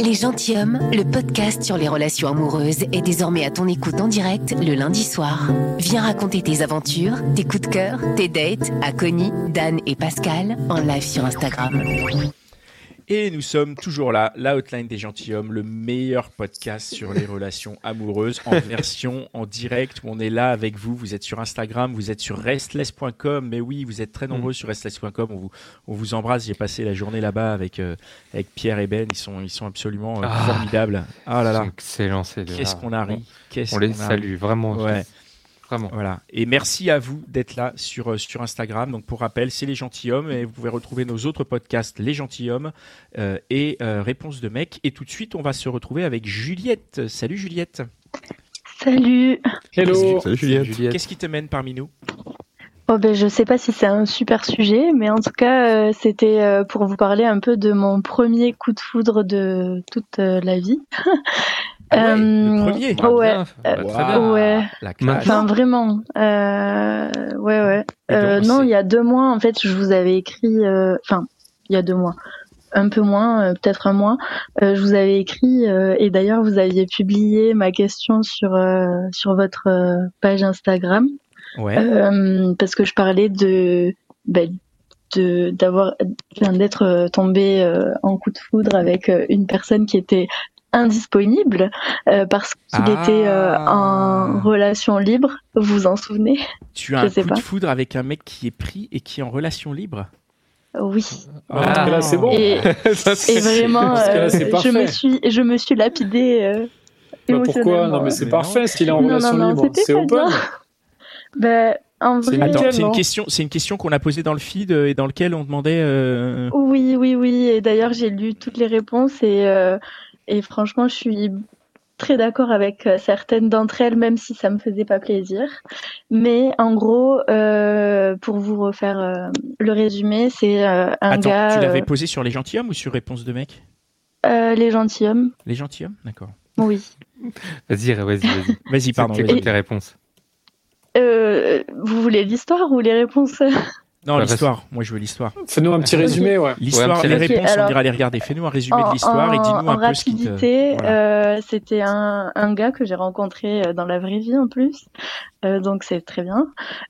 Les Gentilhommes, le podcast sur les relations amoureuses, est désormais à ton écoute en direct le lundi soir. Viens raconter tes aventures, tes coups de cœur, tes dates à Connie, Dan et Pascal en live sur Instagram. Et nous sommes toujours là, la Outline des Gentilhommes, le meilleur podcast sur les relations amoureuses en version en direct où on est là avec vous. Vous êtes sur Instagram, vous êtes sur restless.com. Mais oui, vous êtes très nombreux sur restless.com. On vous, on vous embrasse. J'ai passé la journée là-bas avec, euh, avec Pierre et Ben. Ils sont, ils sont absolument euh, Ah. formidables. Ah là là, Excellent, c'est qu'est-ce qu'on a ri. On les salue, vraiment. Ouais. Vraiment. Voilà. Et merci à vous d'être là sur, euh, sur Instagram. Donc, pour rappel, c'est Les Gentilhommes. Et vous pouvez retrouver nos autres podcasts, Les Gentilhommes euh, et euh, Réponse de mec. Et tout de suite, on va se retrouver avec Juliette. Salut Juliette. Salut. Hello. Salut Juliette. Juliette. Qu'est-ce qui te mène parmi nous? Oh ben je sais pas si c'est un super sujet, mais en tout cas euh, c'était euh, pour vous parler un peu de mon premier coup de foudre de toute euh, la vie. Ah ouais, le Euh, premier. Ah, ouais. bah, euh, bien. Ouais. La. Enfin vraiment. Euh, ouais ouais. Euh, non, il y a deux mois en fait, je vous avais écrit. euh, Enfin, il y a deux mois. Un peu moins, euh, peut-être un mois. euh, je vous avais écrit euh, et d'ailleurs vous aviez publié ma question sur euh, sur votre euh, page Instagram. Ouais. Euh, parce que je parlais de ben, de d'avoir d'être tombée euh, en coup de foudre avec euh, une personne qui était indisponible euh, parce qu'il Ah. était euh, en relation libre vous vous en souvenez? Tu as je un sais coup pas. de foudre avec un mec qui est pris et qui est en relation libre? Oui Ah, là, c'est bon. et, Ça, et c'est- vraiment euh, je me suis je me suis lapidée euh, Bah, pourquoi? Non, mais c'est parfait non. s'il est en Non, relation non, libre. C'est pas open. en C'est vrai Attends, c'est une question, c'est une question qu'on a posée dans le feed et dans lequel on demandait. euh, Oui, oui, oui. Et d'ailleurs, j'ai lu toutes les réponses et, euh, et franchement, je suis très d'accord avec euh, certaines d'entre elles, même si ça me faisait pas plaisir. Mais en gros, euh, pour vous refaire euh, le résumé, c'est euh, un Attends, gars, tu l'avais euh, posé sur les gentilshommes ou sur réponse de mec? Euh, les gentilshommes. Les gentilshommes, d'accord. Oui. Vas-y, vas-y, vas-y. Vas-y, pardon. Tes réponses? Euh, vous voulez l'histoire ou les réponses? Non, l'histoire. Moi, je veux l'histoire. Fais-nous un petit résumé, ouais. L'histoire, Ouais, les réponses, on ira les regarder. Fais-nous un résumé en, de l'histoire et dis-nous un peu ce qui te. rapidité, Voilà. euh, c'était un, un gars que j'ai rencontré euh, dans la vraie vie en plus, Euh, donc c'est très bien.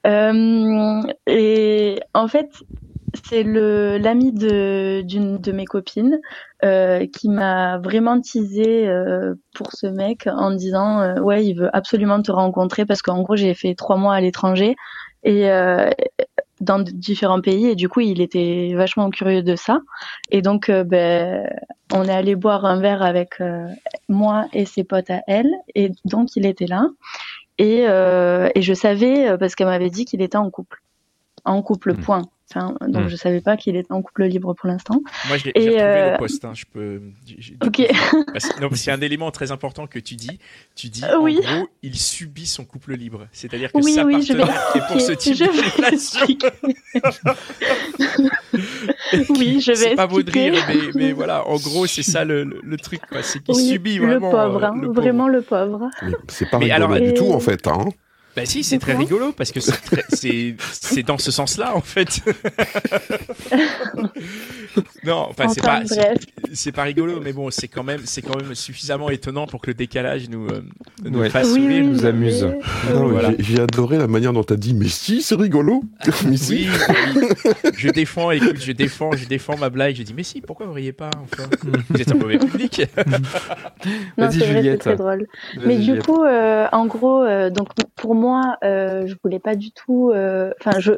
Euh, et en fait, c'est le l'ami de d'une de mes copines euh, qui m'a vraiment teasé euh, pour ce mec en disant euh, ouais il veut absolument te rencontrer parce qu'en gros j'ai fait trois mois à l'étranger et euh, dans différents pays et du coup il était vachement curieux de ça. Et donc euh, ben on est allé boire un verre avec euh, moi et ses potes à elle et donc il était là. Et euh, et je savais euh, parce qu'elle m'avait dit qu'il était en couple. En couple Mm. point enfin donc Mm. je savais pas qu'il était en couple libre pour l'instant Moi, j'ai et, j'ai retrouvé euh, le post. hein, Je peux. j'ai- ok a un élément très important que tu dis. Tu dis, Euh, oui. en gros, il subit son couple libre. C'est-à-dire que Oui, sa oui, je vais partenaire est pour ce type de Je vais relation. oui je vais C'est pas beau de rire, mais, mais voilà, en gros, c'est ça le, le, le truc. C'est qu'il oui, subit le vraiment. pauvre, euh, hein, le pauvre. vraiment le pauvre c'est pas Mais rigolo alors- du Et- tout en fait. Hein. Bah si, c'est très rigolo parce que c'est dans ce sens-là en fait. non, enfin c'est pas c'est- pas rigolo, mais bon, c'est quand même c'est quand même suffisamment étonnant pour que le décalage nous euh, nous Ouais. fasse oui, sourire. oui, nous amuse. voilà. j'ai- adoré la manière dont tu as dit, mais si, c'est rigolo. mais si. Oui, oui. je défends, écoute, je défends, je défends ma blague. Je dis, mais si, pourquoi vous riez pas enfin? Vous êtes un mauvais public. Non, Vas-y, c'est vrai, c'est Juliette. très drôle. Mais du Juliette. coup, euh, en gros, euh, donc pour moi, euh, je voulais pas du tout. euh, Enfin, je.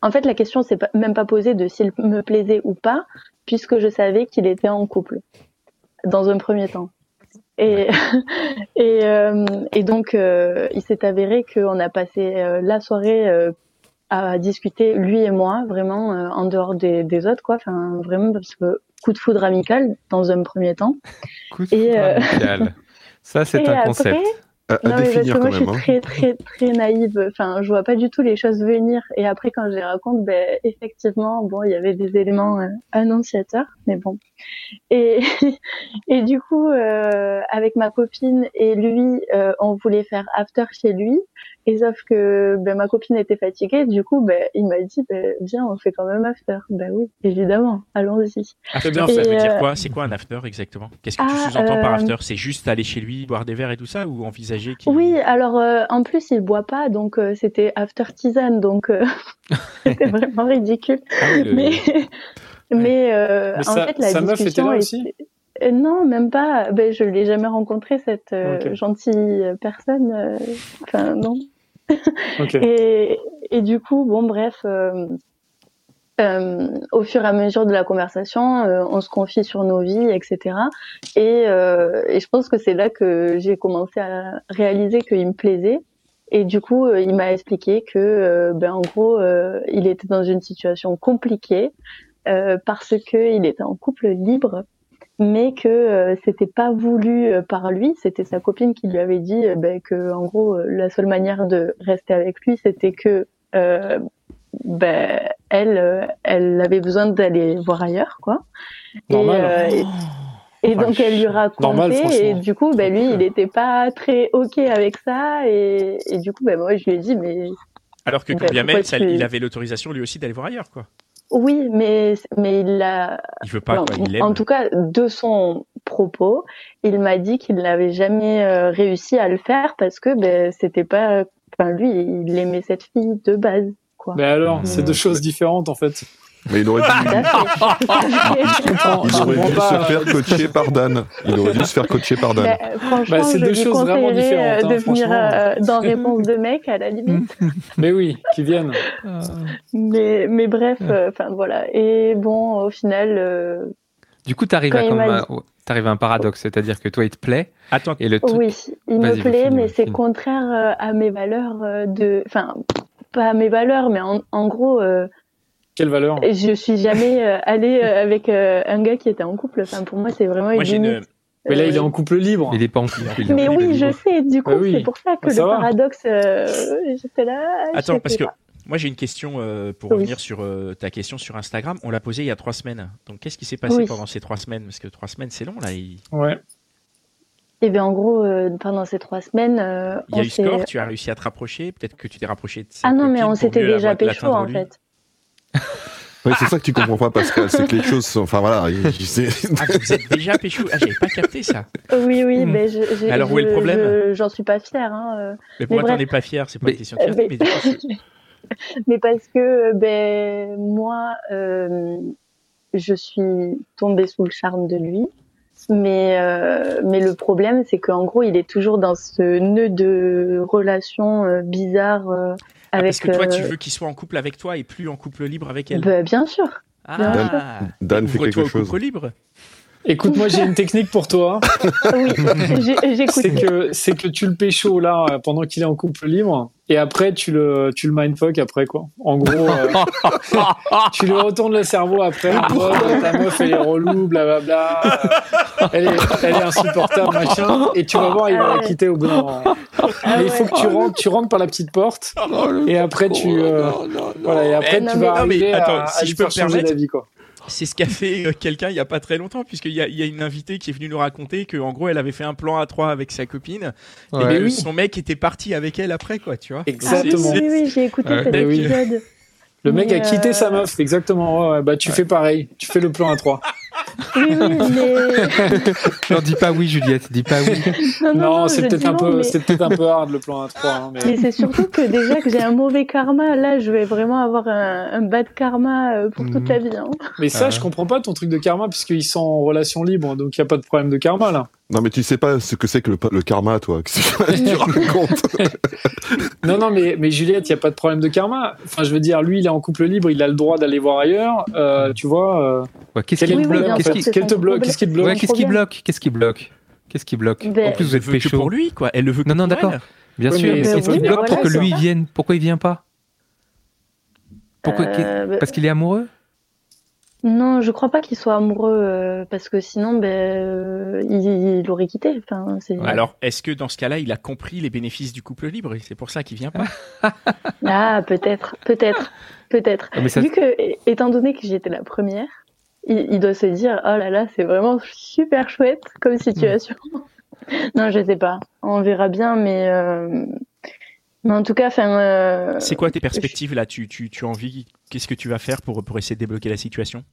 En fait, la question s'est même pas posée de s'il me plaisait ou pas, puisque je savais qu'il était en couple dans un premier temps. Et et, euh, et donc, euh, il s'est avéré qu'on a passé euh, la soirée à discuter lui et moi, vraiment en dehors des, des autres, quoi. Enfin, vraiment parce que coup de foudre amical dans un premier temps. Coup de foudre amical. Ça, c'est un après, concept. À, à non, mais parce que moi, quand je suis hein. très, très, très naïve. Enfin, je vois pas du tout les choses venir. Et après, quand je les raconte, ben, effectivement, bon, il y avait des éléments euh, annonciateurs. Mais bon, Et, et du coup, euh, avec ma copine et lui, euh, on voulait faire after chez lui. Et sauf que ben, ma copine était fatiguée, du coup, ben, il m'a dit, ben, viens, on fait quand même after. Ben oui, évidemment, allons-y. After, bien ça veut Et, dire euh, quoi? C'est quoi un after exactement? Qu'est-ce que tu Ah, sous-entends par after? C'est juste aller chez lui, boire des verres et tout ça ou envisager qu'il... Oui, alors euh, en plus, il boit pas, donc euh, c'était after tisane, donc euh, c'était vraiment ridicule. Ah oui, le- Mais, mais, euh, Mais en fait, la sa meuf était discussion là était- aussi? Euh, Non, même pas. Ben, je l'ai jamais rencontré cette euh, Ok. gentille personne. euh, Enfin, non. Ok. Et, et du coup, bon, bref, euh, euh, au fur et à mesure de la conversation, euh, on se confie sur nos vies, etc. Et, euh, et je pense que c'est là que j'ai commencé à réaliser qu'il me plaisait. Et du coup, il m'a expliqué que, ben, en gros, euh, il était dans une situation compliquée euh, parce que il était en couple libre, mais que euh, c'était pas voulu euh, par lui. C'était sa copine qui lui avait dit euh, ben, que, en gros, euh, la seule manière de rester avec lui, c'était que euh, ben, elle, euh, elle avait besoin d'aller voir ailleurs, quoi. Normal. Et, euh, et, et Oh, donc elle lui Normal, racontait, et du coup, ben, lui, il était pas très ok avec ça, et, et du coup, ben, moi, je lui ai dit, mais Alors que quand bien même, il avait l'autorisation lui aussi d'aller voir ailleurs, quoi. Oui, mais, mais il l'a, Il veut pas, Non, quoi. Il aime. en tout cas, de son propos, il m'a dit qu'il n'avait jamais euh, réussi à le faire parce que ben, c'était pas. Enfin, lui, il aimait cette fille de base, quoi. Mais alors, Mm. c'est deux choses différentes en fait. Mais il aurait dû, à comprends, il aurait dû se faire coacher par Dan. Il aurait dû se faire coacher par Dan. Ben, franchement, Bah, c'est deux choses vraiment conseillerais différentes, euh, hein, de venir euh, dans Réponse de mec à la limite. Mais oui, qui viennent. mais, mais bref, euh, enfin voilà. Et bon, au final, euh, Du coup, tu arrives Quand à, t'arrives à un paradoxe, c'est-à-dire que toi, il te plaît, Attends, et le truc. oui, il me plaît, mais c'est contraire euh, à mes valeurs euh, de. Enfin, pas à mes valeurs, mais en, en gros. Quelle valeur? Et je suis jamais euh, allée euh, avec euh, un gars qui était en couple. Enfin, pour moi, c'est vraiment moi une j'ai limite. une. Mais là, il est en couple libre. Il est pas en couple. en Mais oui, je libre. sais. Du coup, Bah oui. c'est pour ça que Bah, ça le va. paradoxe, euh, j'étais là. Attends, parce que pas. moi j'ai une question euh, pour Oui. revenir sur euh, ta question sur Instagram. On l'a posée il y a trois semaines. Donc qu'est-ce qui s'est passé Oui. pendant ces trois semaines? Parce que trois semaines c'est long là. Il, Ouais. Et bien, en gros, euh, pendant ces trois semaines, euh, il y a eu score. Tu as réussi à te rapprocher? Peut-être que tu t'es rapproché de Ah non, mais on s'était déjà pécho en lui. fait. Oui, c'est ça que tu comprends pas, Pascal. C'est que les choses sont. Enfin voilà, Ah, vous êtes déjà pécho. Ah, j'avais pas capté ça. Oui, oui, Hmm. mais je, j'ai- Alors, où est le problème? je- J'en suis pas fière. Hein, euh. Mais pourquoi t'en es pas fier C'est pas Mais- une question de fierté. Euh, Mais parce que ben moi euh, je suis tombée sous le charme de lui mais euh, mais le problème c'est qu'en gros il est toujours dans ce nœud de relation euh, bizarre euh, Ah, parce que toi tu euh, veux qu'il soit en couple avec toi et plus en couple libre avec elle. ben, bien sûr Ah. Dan fait Ouvre-toi quelque au chose. couple libre. Écoute, moi, j'ai une technique pour toi. oui j'ai- j'écoute C'est que, c'est que tu le pécho là pendant qu'il est en couple libre et après tu le, tu le mindfuck après quoi. En gros, euh, tu lui retournes le cerveau après. mode, ta meuf elle est relou, blablabla. euh, Elle est, elle est insupportable, machin. Et tu vas voir, il va la quitter au bout d'un moment. Ah Mais il faut que tu rentres, tu rentres par la petite porte. Et après tu, euh, voilà, et après Eh, tu non, vas arriver attends, à, si à je peux changer d'avis quoi. C'est ce qu'a fait euh, quelqu'un il y a pas très longtemps, puisqu'il y a, il y a une invitée qui est venue nous raconter que en gros elle avait fait un plan à trois avec sa copine Ouais. et oui. son mec était parti avec elle après quoi, tu vois. Ah, Exactement. oui oui j'ai écouté Ouais. cet oui. épisode Le mec a quitté euh, sa meuf, exactement. Ouais, bah tu fais pareil, tu fais le plan à trois. oui oui mais Non, dis pas oui, Juliette, dis pas oui. non non, Non, non, c'est peut-être un peu, mais- c'est peut-être un peu hard le plan à trois. hein, mais... Mais c'est surtout que déjà que j'ai un mauvais karma, là je vais vraiment avoir un, un bad karma euh, pour toute Mhm. la vie. Hein. Mais ça, je comprends pas ton truc de karma puisqu'ils sont en relation libre, donc il y a pas de problème de karma là. Non, mais tu sais pas ce que c'est que le, le karma, toi. Que tu racontes Non, non, mais, mais Juliette, il y a pas de problème de karma. Enfin, je veux dire, lui, il est en couple libre, il a le droit d'aller voir ailleurs. Euh, tu vois, euh, Ouais, qu'est-ce Oui, oui, Qu'est-ce qui... te bloque. Qu'est-ce qui te bloque Ouais, qu'est-ce qui bloque Qu'est-ce qui bloque Qu'est-ce qui bloque Ben, En plus, vous Elle êtes veut que pécho. pour lui quoi. Elle le veut Non, non, d'accord. Bien sûr, qu'est-ce qui bloque pour que lui vienne Pourquoi il vient pas Pourquoi Euh, Parce qu'il est amoureux Non, je crois pas qu'il soit amoureux euh, parce que sinon, ben, euh, il, il aurait quitté. Enfin, c'est... Alors est-ce que dans ce cas-là il a compris les bénéfices du couple libre et c'est pour ça qu'il vient pas Ah, peut-être, peut-être, peut-être. Ah, ça- Vu que, étant donné que j'étais la première, il, il doit se dire oh là là, c'est vraiment super chouette comme situation. non, je sais pas. On verra bien, mais euh, mais en tout cas, euh, C'est quoi tes perspectives là? Tu, tu, tu as envie Qu'est-ce que tu vas faire pour, pour essayer de débloquer la situation?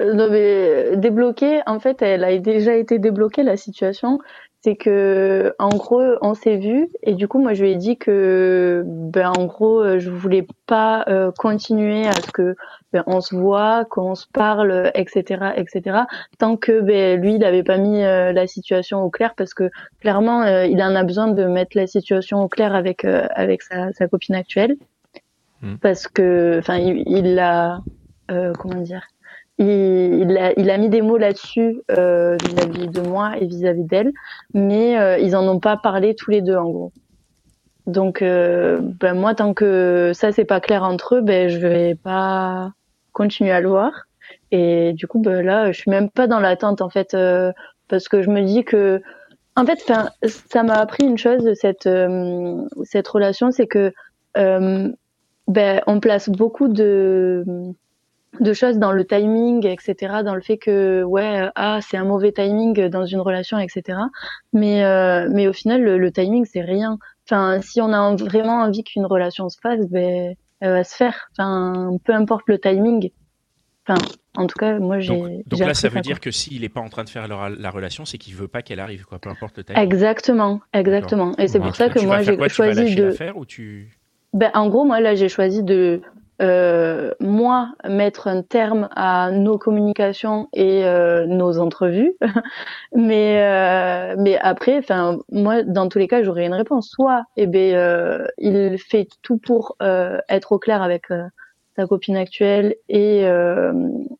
Euh, Non mais débloquer, en fait, elle a déjà été débloquée la situation. C'est que en gros, on s'est vu et du coup, moi, je lui ai dit que, ben, en gros, euh, je voulais pas euh, continuer à ce que ben, on se voit, qu'on se parle, etc., etc. Tant que ben, lui, il n'avait pas mis euh, la situation au clair, parce que clairement, euh, il en a besoin de mettre la situation au clair avec euh, avec sa, sa copine actuelle, Hmm. parce que, enfin, il, il l'a, euh, comment dire il, a, il a mis des mots là-dessus euh, vis-à-vis de moi et vis-à-vis d'elle, mais euh, ils en ont pas parlé tous les deux en gros. Donc, euh, ben moi, tant que ça c'est pas clair entre eux, ben je vais pas continuer à le voir. Et du coup, ben là, je suis même pas dans l'attente en fait, euh, parce que je me dis que, en fait, ça m'a appris une chose de cette euh, cette relation, c'est que ben on place beaucoup de de choses dans le timing, etc., dans le fait que ouais, ah c'est un mauvais timing dans une relation, etc. Mais euh, mais au final le, le timing c'est rien. Enfin si on a en- vraiment envie qu'une relation se fasse, ben elle va se faire. Enfin peu importe le timing. Enfin en tout cas moi j'ai. Donc, là, ça veut dire que s'il n'est pas en train de faire la, la relation, c'est qu'il veut pas qu'elle arrive, quoi, peu importe le timing. Exactement, exactement. Et c'est pour ça que moi faire j'ai quoi? Tu vas choisi de. l'affaire ou tu Ben, en gros, moi, là, j'ai choisi de, euh, moi, mettre un terme à nos communications et euh, nos entrevues. mais, euh, mais après, enfin, moi, dans tous les cas, j'aurais une réponse. Soit, eh ben, euh, il fait tout pour euh, être au clair avec euh, sa copine actuelle et,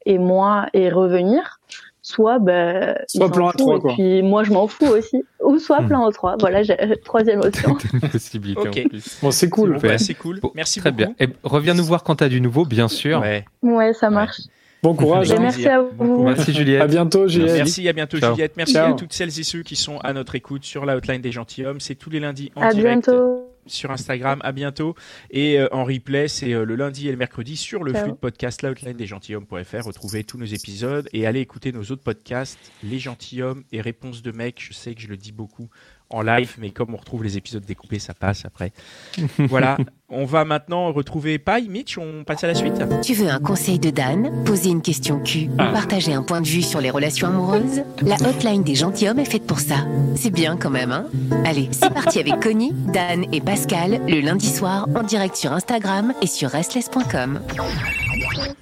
et moi et revenir. Soit, ben, Soit plan fout, A3, et puis moi, je m'en fous aussi. Ou soit Hmm. plan A3. Voilà, j'ai troisième option. C'est une possibilité en plus. Bon, c'est cool. Bon, bah, Ouais. c'est cool. Bon, Merci Très beaucoup. bien. Et reviens nous voir quand tu as du nouveau, bien sûr. Ouais. ouais, ça marche. Bon courage. Ben, hein. merci à vous. Merci Juliette. À bientôt, Juliette. Merci, à bientôt Ciao. Juliette. Merci Ciao. à toutes celles et ceux qui sont à notre écoute sur la hotline des gentilshommes. C'est tous les lundis en À direct bientôt. Sur Instagram. À bientôt. Et euh, en replay, c'est euh, le lundi et le mercredi sur le Ciao. flux de podcast la hotline des gentilshommes.fr. Retrouvez tous nos épisodes et allez écouter nos autres podcasts, Les gentilshommes et Réponses de mecs. Je sais que je le dis beaucoup en live, mais comme on retrouve les épisodes découpés, ça passe après. voilà. On va maintenant retrouver Pai, Mitch. On passe à la suite. Tu veux un conseil de Dan, poser une question Q ou partager un point de vue sur les relations amoureuses? La hotline des gentilshommes est faite pour ça. C'est bien quand même, hein? Allez, c'est parti avec Connie, Dan et Pascal le lundi soir en direct sur Instagram et sur restless.com.